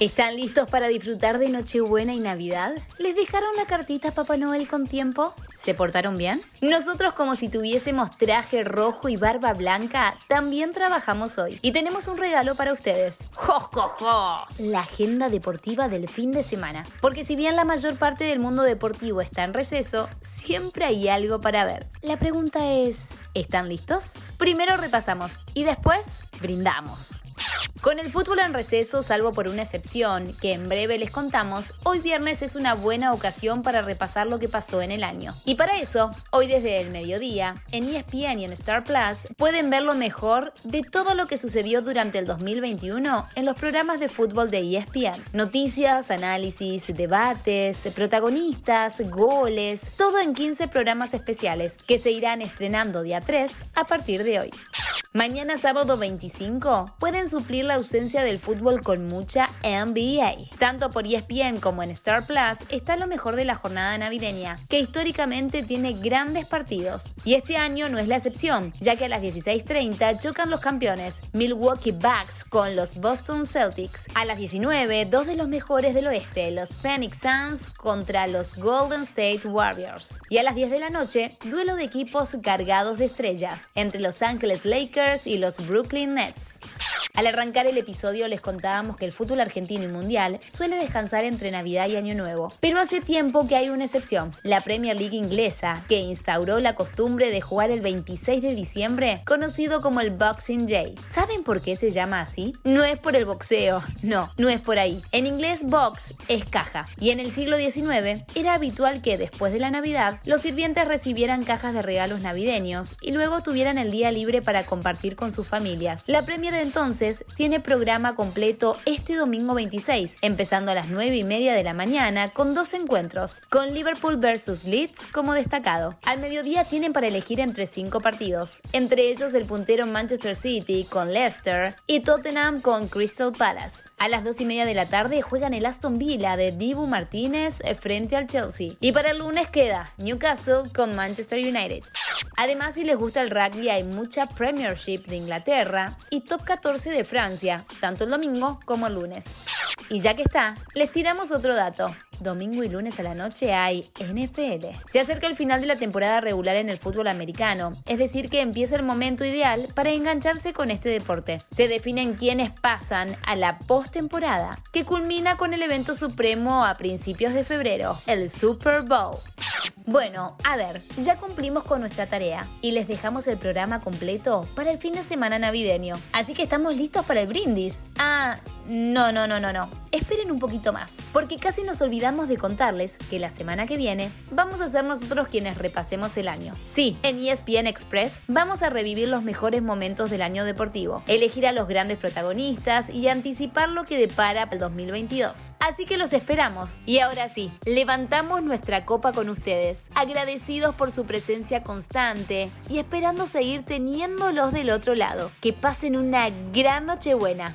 ¿Están listos para disfrutar de Nochebuena y Navidad? ¿Les dejaron la cartita a Papá Noel con tiempo? ¿Se portaron bien? Nosotros como si tuviésemos traje rojo y barba blanca, también trabajamos hoy y tenemos un regalo para ustedes. ¡Jo, jo, jo! La agenda deportiva del fin de semana. Porque si bien la mayor parte del mundo deportivo está en receso, siempre hay algo para ver. La pregunta es, ¿están listos? Primero repasamos y después brindamos. Con el fútbol en receso, salvo por una excepción, que en breve les contamos, hoy viernes es una buena ocasión para repasar lo que pasó en el año. Y para eso, hoy desde el mediodía, en ESPN y en Star Plus, pueden ver lo mejor de todo lo que sucedió durante el 2021 en los programas de fútbol de ESPN. Noticias, análisis, debates, protagonistas, goles, todo en 15 programas especiales que se irán estrenando día 3 a partir de hoy. Mañana sábado 25 pueden suplir la ausencia del fútbol con mucha NBA. Tanto por ESPN como en Star Plus está lo mejor de la jornada navideña, que históricamente tiene grandes partidos. Y este año no es la excepción, ya que a las 16.30 chocan los campeones Milwaukee Bucks con los Boston Celtics. A las 19, dos de los mejores del oeste, los Phoenix Suns contra los Golden State Warriors. Y a las 10 de la noche, duelo de equipos cargados de estrellas entre Los Angeles Lakers y los Brooklyn Nets. Al arrancar el episodio les contábamos que el fútbol argentino y mundial suele descansar entre Navidad y Año Nuevo, pero hace tiempo que hay una excepción, la Premier League inglesa, que instauró la costumbre de jugar el 26 de diciembre, conocido como el Boxing Day. ¿Saben por qué se llama así? No es por el boxeo, no, no es por ahí. En inglés box es caja, y en el siglo XIX era habitual que después de la Navidad los sirvientes recibieran cajas de regalos navideños y luego tuvieran el día libre para compartir con sus familias. La Premier de tiene programa completo este domingo 26, empezando a las 9 y media de la mañana con dos encuentros, con Liverpool vs Leeds como destacado. Al mediodía tienen para elegir entre cinco partidos, entre ellos el puntero Manchester City con Leicester y Tottenham con Crystal Palace. A las 2 y media de la tarde juegan el Aston Villa de Dibu Martínez frente al Chelsea. Y para el lunes queda Newcastle con Manchester United. Además, si les gusta el rugby, hay mucha Premiership de Inglaterra y Top 14 de Francia, tanto el domingo como el lunes. Y ya que está, les tiramos otro dato. Domingo y lunes a la noche hay NFL. Se acerca el final de la temporada regular en el fútbol americano, es decir que empieza el momento ideal para engancharse con este deporte. Se definen quiénes pasan a la postemporada, que culmina con el evento supremo a principios de febrero, el Super Bowl. Bueno, a ver, ya cumplimos con nuestra tarea y les dejamos el programa completo para el fin de semana navideño. Así que estamos listos para el brindis. Ah, no, no, no, no, no. Esperen un poquito más, porque casi nos olvidamos de contarles que la semana que viene vamos a ser nosotros quienes repasemos el año. Sí, en ESPN Express vamos a revivir los mejores momentos del año deportivo, elegir a los grandes protagonistas y anticipar lo que depara el 2022. Así que los esperamos. Y ahora sí, levantamos nuestra copa con ustedes, agradecidos por su presencia constante y esperando seguir teniéndolos del otro lado. Que pasen una gran Nochebuena